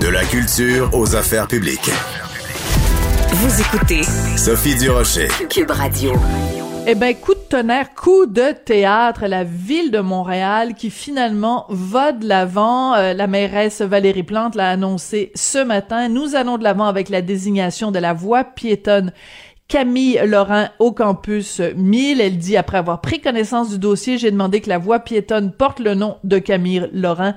De la culture aux affaires publiques. Vous écoutez Sophie Durocher. Cube Radio. Eh ben, coup de tonnerre, coup de théâtre, la ville de Montréal qui finalement va de l'avant. Euh, la mairesse Valérie Plante l'a annoncé ce matin. Nous allons de l'avant avec la désignation de la voie piétonne Camille Laurent au campus 1000. Elle dit, après avoir pris connaissance du dossier, j'ai demandé que la voie piétonne porte le nom de Camille Laurent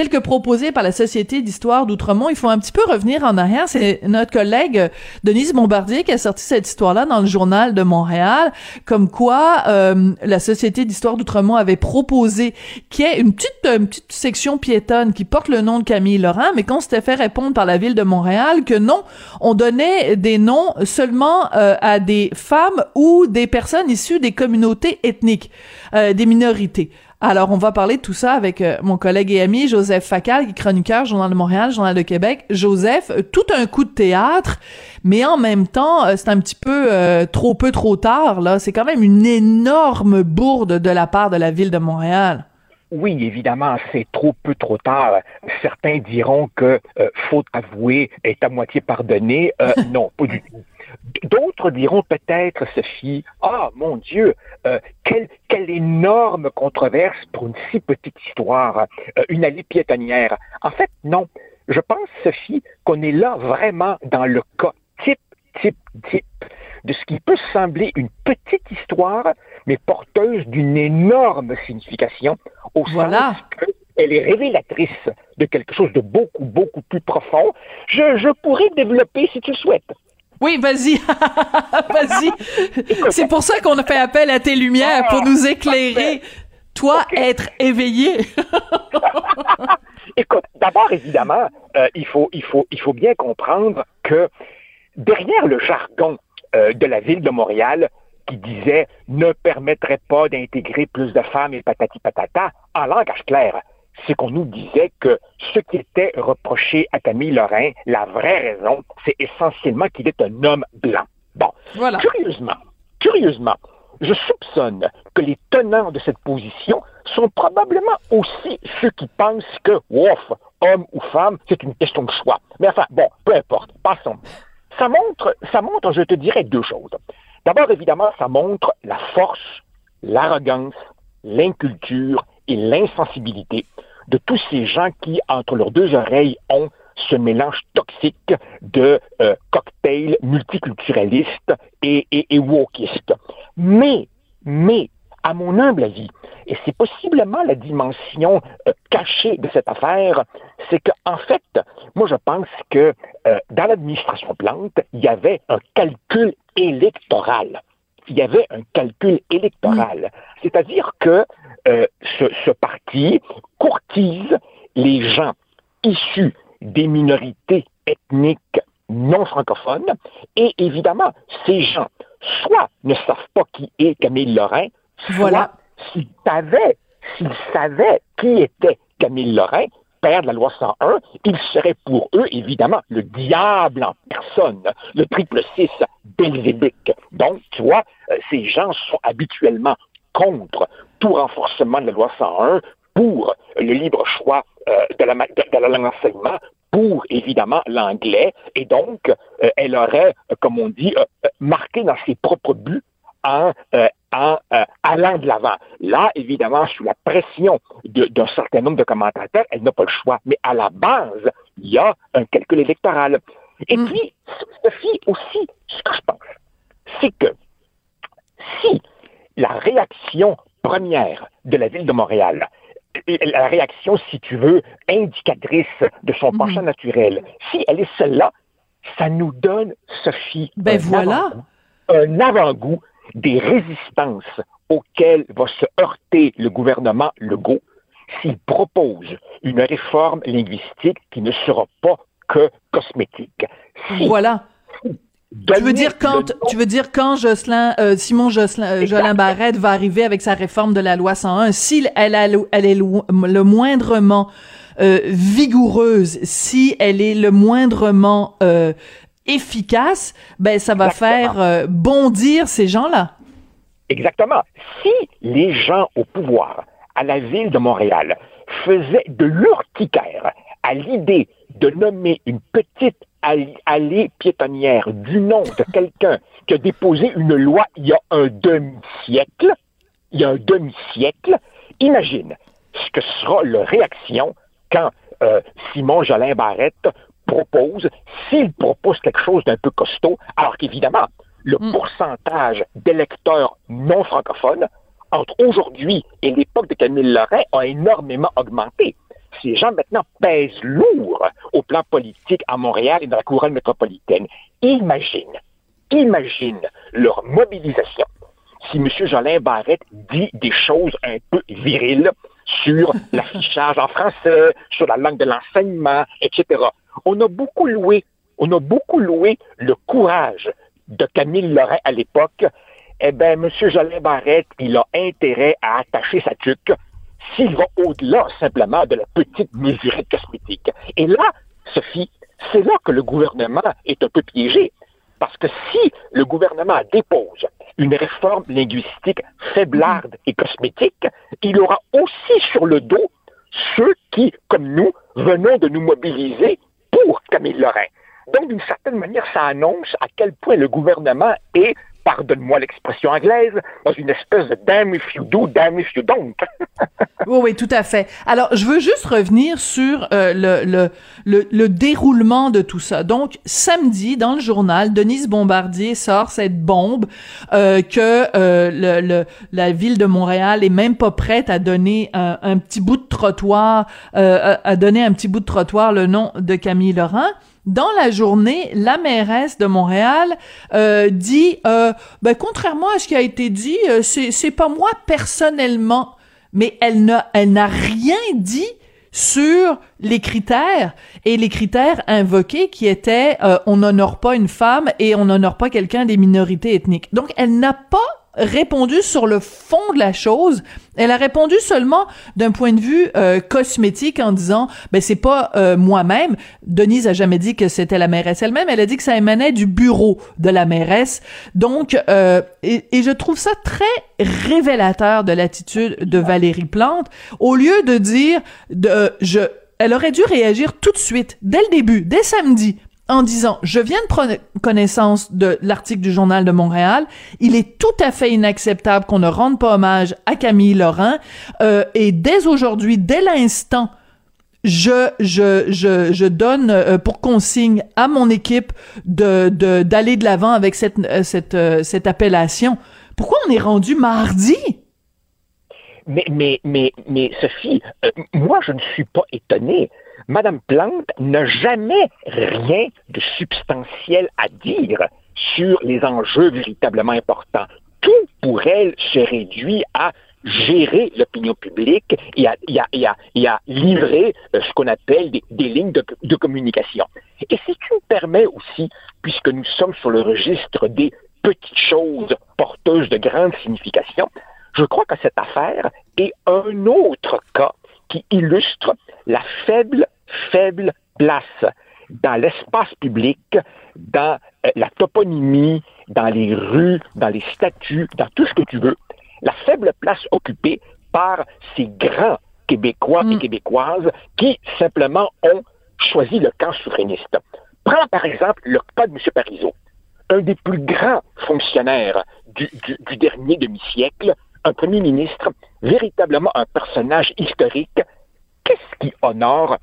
tel que proposé par la Société d'histoire d'Outremont. Il faut un petit peu revenir en arrière. C'est notre collègue Denise Bombardier qui a sorti cette histoire-là dans le journal de Montréal, comme quoi euh, la Société d'histoire d'Outremont avait proposé qu'il y ait une petite, une petite section piétonne qui porte le nom de Camille Laurent, mais qu'on s'était fait répondre par la ville de Montréal que non, on donnait des noms seulement euh, à des femmes ou des personnes issues des communautés ethniques, euh, des minorités. Alors, on va parler de tout ça avec euh, mon collègue et ami Joseph Facal, qui est chroniqueur, Journal de Montréal, Journal de Québec. Joseph, euh, tout un coup de théâtre, mais en même temps, euh, c'est un petit peu trop peu, trop tard. Là, c'est quand même une énorme bourde de la part de la ville de Montréal. Oui, évidemment, c'est trop peu trop tard. Certains diront que faute avouée est à moitié pardonnée. non, pas du tout. D'autres diront peut-être, Sophie, ah mon Dieu, euh, quelle, quelle, énorme controverse pour une si petite histoire, euh, une allée piétonnière. En fait, non. Je pense, Sophie, qu'on est là vraiment dans le cas type, type, type de ce qui peut sembler une petite histoire, mais porteuse d'une énorme signification, au voilà. sens qu'elle est révélatrice de quelque chose de beaucoup, beaucoup plus profond. Je, je pourrais développer si tu le souhaites. Oui, vas-y. vas-y. C'est pour ça qu'on a fait appel à tes lumières, pour nous éclairer. Toi, être éveillé. Écoute, d'abord, évidemment, euh, il, faut, il, faut, il faut bien comprendre que derrière le jargon euh, de la ville de Montréal, qui disait ne permettrait pas d'intégrer plus de femmes et patati patata, en langage clair, c'est qu'on nous disait que ce qui était reproché à Camille Lorrain, la vraie raison, c'est essentiellement qu'il est un homme blanc. Bon, voilà. curieusement, curieusement, je soupçonne que les tenants de cette position sont probablement aussi ceux qui pensent que, ouf, homme ou femme, c'est une question de choix. Mais enfin, bon, peu importe, passons. Ça montre, ça montre, je te dirais, deux choses. D'abord, évidemment, ça montre la force, l'arrogance, l'inculture et l'insensibilité de tous ces gens qui, entre leurs deux oreilles, ont ce mélange toxique de euh, cocktail multiculturaliste et, et. Mais, mais, à mon humble avis, et c'est possiblement la dimension euh, cachée de cette affaire, c'est qu'en en fait, moi je pense que euh, dans l'administration Plante, il y avait un calcul électoral. Il y avait un calcul électoral. C'est-à-dire que euh, ce, parti courtise les gens issus des minorités ethniques non francophones et évidemment, ces gens soit ne savent pas qui est Camille Lorrain, soit s'ils savaient, s'ils savaient qui était Camille Lorrain, père de la loi 101, il serait pour eux, évidemment, le diable en personne, le triple six belzébique. Donc, tu vois, euh, ces gens sont habituellement contre tout renforcement de la loi 101 pour le libre choix euh, de, la, d'enseignement, pour évidemment l'anglais, et donc euh, elle aurait, comme on dit, marqué dans ses propres buts en, en allant de l'avant. Là, évidemment, sous la pression d'un certain nombre de commentateurs, elle n'a pas le choix. Mais à la base, il y a un calcul électoral. Et mm. puis, Sophie, aussi, ce que je pense, c'est que si la réaction première de la ville de Montréal, la réaction, si tu veux, indicatrice de son mhm. penchant naturel, si elle est celle-là, ça nous donne, Sophie, ben voilà. un avant-goût des résistances auxquelles va se heurter le gouvernement Legault s'il propose une réforme linguistique qui ne sera pas que cosmétique. voilà. Tu veux dire quand tu veux dire quand Jocelyn euh, Simon Jocelyn euh, Jolin Barrette va arriver avec sa réforme de la loi 101 si elle, elle est le, moindrement euh, vigoureuse si elle est le moindrement efficace ben ça va faire bondir ces gens-là. Exactement. Si les gens au pouvoir à la ville de Montréal faisaient de l'urticaire à l'idée de nommer une petite allée piétonnière du nom de quelqu'un qui a déposé une loi il y a un demi-siècle, il y a un demi-siècle, imagine ce que sera la réaction quand euh, Simon Jolin Barrette propose, s'il propose quelque chose d'un peu costaud, alors qu'évidemment, le hmm. pourcentage d'électeurs non francophones entre aujourd'hui et l'époque de Camille Lorrain a énormément augmenté. Ces gens maintenant pèsent lourd au plan politique à Montréal et dans la couronne métropolitaine. Imagine, imagine leur mobilisation si M. Jolin Barrette dit des choses un peu viriles sur l'affichage en français, sur la langue de l'enseignement, etc. On a beaucoup loué, on a beaucoup loué le courage de Camille Lorrain à l'époque. Eh bien, M. Jolin Barrette, il a intérêt à attacher sa tuque s'il va au-delà simplement de la petite mesurette cosmétique. Et là, Sophie, c'est là que le gouvernement est un peu piégé. Parce que si le gouvernement dépose une réforme linguistique faiblarde et cosmétique, il aura aussi sur le dos ceux qui, comme nous, venons de nous mobiliser Camille Lorrain. Donc, d'une certaine manière, ça annonce à quel point le gouvernement est pardonne-moi l'expression anglaise, dans une espèce de damn if you do, damn if you don't. oui, oui, tout à fait. Alors, je veux juste revenir sur euh, le, le, le, déroulement de tout ça. Donc, samedi, dans le journal, Denise Bombardier sort cette bombe euh, que euh, le, le, la ville de Montréal est même pas prête à donner un, petit bout de trottoir, à donner un petit bout de trottoir le nom de Camille Laurent dans la journée, la mairesse de Montréal euh, dit, euh, ben, contrairement à ce qui a été dit, euh, c'est, pas moi personnellement, mais elle n'a, elle n'a rien dit sur les critères et les critères invoqués qui étaient euh, on n'honore pas une femme et on n'honore pas quelqu'un des minorités ethniques. Donc elle n'a pas répondu sur le fond de la chose. Elle a répondu seulement d'un point de vue euh, cosmétique en disant ben c'est pas euh, moi-même. Denise a jamais dit que c'était la mairesse elle-même. Elle a dit que ça émanait du bureau de la mairesse. Donc euh, et, et, je trouve ça très révélateur de l'attitude de Valérie Plante. Au lieu de dire de je elle aurait dû réagir tout de suite, dès le début, dès samedi, en disant je viens de prendre connaissance de l'article du journal de Montréal, il est tout à fait inacceptable qu'on ne rende pas hommage à Camille Laurent euh, et dès aujourd'hui, dès l'instant je, je, je, je donne euh, pour consigne à mon équipe de, d'aller de l'avant avec cette, euh, cette, cette appellation. Pourquoi on est rendu mardi? Mais, mais, mais, mais Sophie, moi, je ne suis pas étonné. Madame Plante n'a jamais rien de substantiel à dire sur les enjeux véritablement importants. Tout pour elle se réduit à gérer l'opinion publique et à, livrer euh, ce qu'on appelle des, lignes de, de, communication. Et si tu me permets aussi, puisque nous sommes sur le registre des petites choses porteuses de grande signification, je crois que cette affaire est un autre cas qui illustre la faible faible place dans l'espace public, dans euh, la toponymie, dans les rues, dans les statues, dans tout ce que tu veux, la faible place occupée par ces grands Québécois et mm. Québécoises qui simplement ont choisi le camp souverainiste. Prends par exemple le cas de M. Parizeau, un des plus grands fonctionnaires du, du dernier demi-siècle, un premier ministre, véritablement un personnage historique. Qu'est-ce qui honore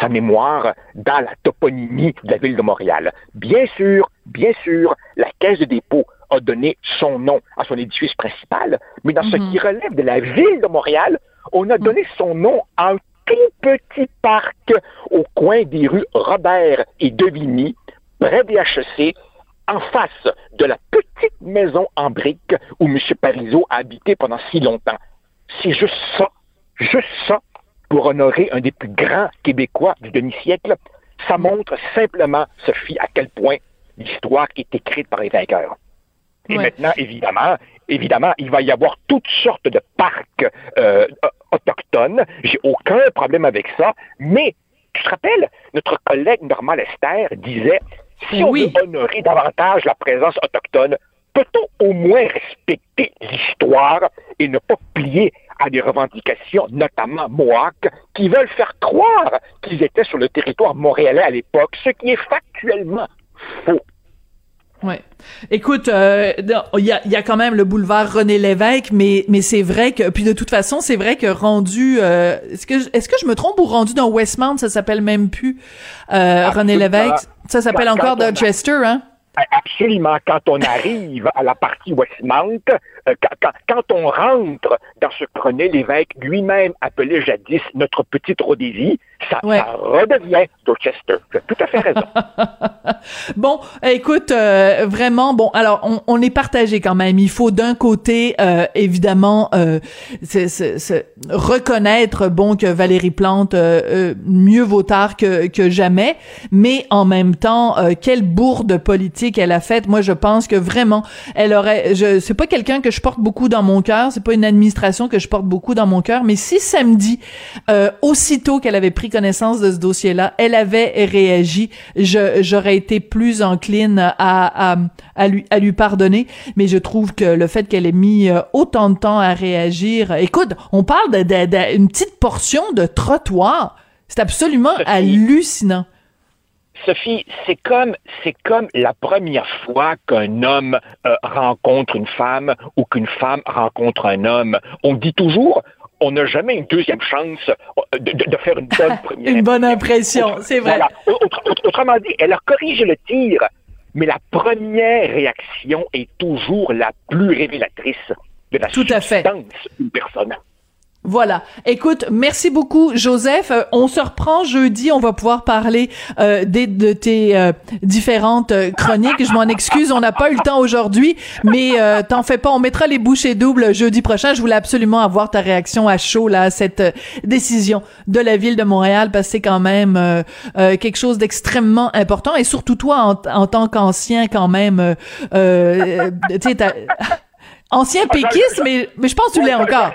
sa mémoire dans la toponymie de la ville de Montréal. Bien sûr, bien sûr, la Caisse de dépôt a donné son nom à son édifice principal, mais dans ce mhm. qui relève de la ville de Montréal, on a donné son nom à un tout petit parc au coin des rues Robert et Devigny, près des HEC, en face de la petite maison en briques où M. Parizeau a habité pendant si longtemps. C'est juste ça, juste ça pour honorer un des plus grands Québécois du demi-siècle, ça montre simplement, Sophie, à quel point l'histoire est écrite par les vainqueurs. Et maintenant, évidemment, évidemment, il va y avoir toutes sortes de parcs euh, autochtones. J'ai aucun problème avec ça. Mais, tu te rappelles, notre collègue Normand Lester disait, si on veut honorer davantage la présence autochtone, peut-on au moins respecter l'histoire et ne pas plier à des revendications, notamment Mohawk, qui veulent faire croire qu'ils étaient sur le territoire montréalais à l'époque, ce qui est factuellement faux. Oui. Écoute, euh, il y, a, y, a, quand même le boulevard René Lévesque, mais mais c'est vrai que puis de toute façon, c'est vrai que rendu euh, est-ce que est-ce que je me trompe ou rendu dans Westmount, ça s'appelle même plus euh, René Lévesque, ça s'appelle encore Dorchester, hein? Absolument. Quand on arrive à la partie Westmount, euh, quand, quand, on rentre dans ce que René Lévesque lui-même appelait jadis notre petite Rhodésie, ça, ça redevient Dorchester. Tu as tout à fait raison. bon, écoute, euh, vraiment, bon, alors on, on, est partagé quand même. Il faut d'un côté, euh, évidemment, euh, reconnaître, bon, que Valérie Plante, mieux vaut tard que, que jamais, mais en même temps, quelle bourde politique elle a faite. Moi, je pense que vraiment, elle aurait, je, c'est pas quelqu'un que je porte beaucoup dans mon cœur, c'est pas une administration que je porte beaucoup dans mon cœur, mais si samedi, aussitôt qu'elle avait pris connaissance de ce dossier-là, elle avait réagi, j'aurais été plus encline à, à, à, lui, à lui pardonner. Mais je trouve que le fait qu'elle ait mis euh, autant de temps à réagir, écoute, on parle d'une petite portion de trottoir. C'est absolument hallucinant. Sophie, c'est comme c'est comme la première fois qu'un homme euh, rencontre une femme ou qu'une femme rencontre un homme. On dit toujours on n'a jamais une deuxième chance euh, de, faire une bonne première Une bonne impression, c'est vrai. Autrement dit, elle a corrigé le tir, mais la première réaction est toujours la plus révélatrice de la Tout substance d'une personne. Voilà. Écoute, merci beaucoup, Joseph. Euh, on se reprend jeudi. On va pouvoir parler euh, des, de tes euh, différentes euh, chroniques. Je m'en excuse, on n'a pas eu le temps aujourd'hui, mais t'en fais pas. On mettra les bouchées doubles jeudi prochain. Je voulais absolument avoir ta réaction à chaud là à cette décision de la ville de Montréal parce que c'est quand même quelque chose d'extrêmement important et surtout toi en, en tant qu'ancien quand même. tu sais, ancien péquiste, mais mais je pense que tu l'es encore.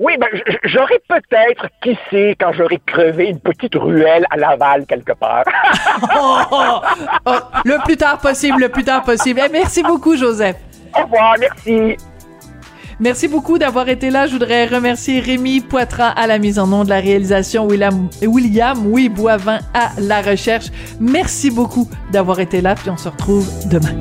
Oui, ben, j'aurais peut-être, qui sait, quand j'aurais crevé une petite ruelle à Laval quelque part. Oh, oh, oh, le plus tard possible, le plus tard possible. Eh, merci beaucoup, Joseph. Au revoir, merci. Merci beaucoup d'avoir été là. Je voudrais remercier Rémi Poitras à la mise en nom de la réalisation, William, William oui, Boivin à la recherche. Merci beaucoup d'avoir été là, puis on se retrouve demain.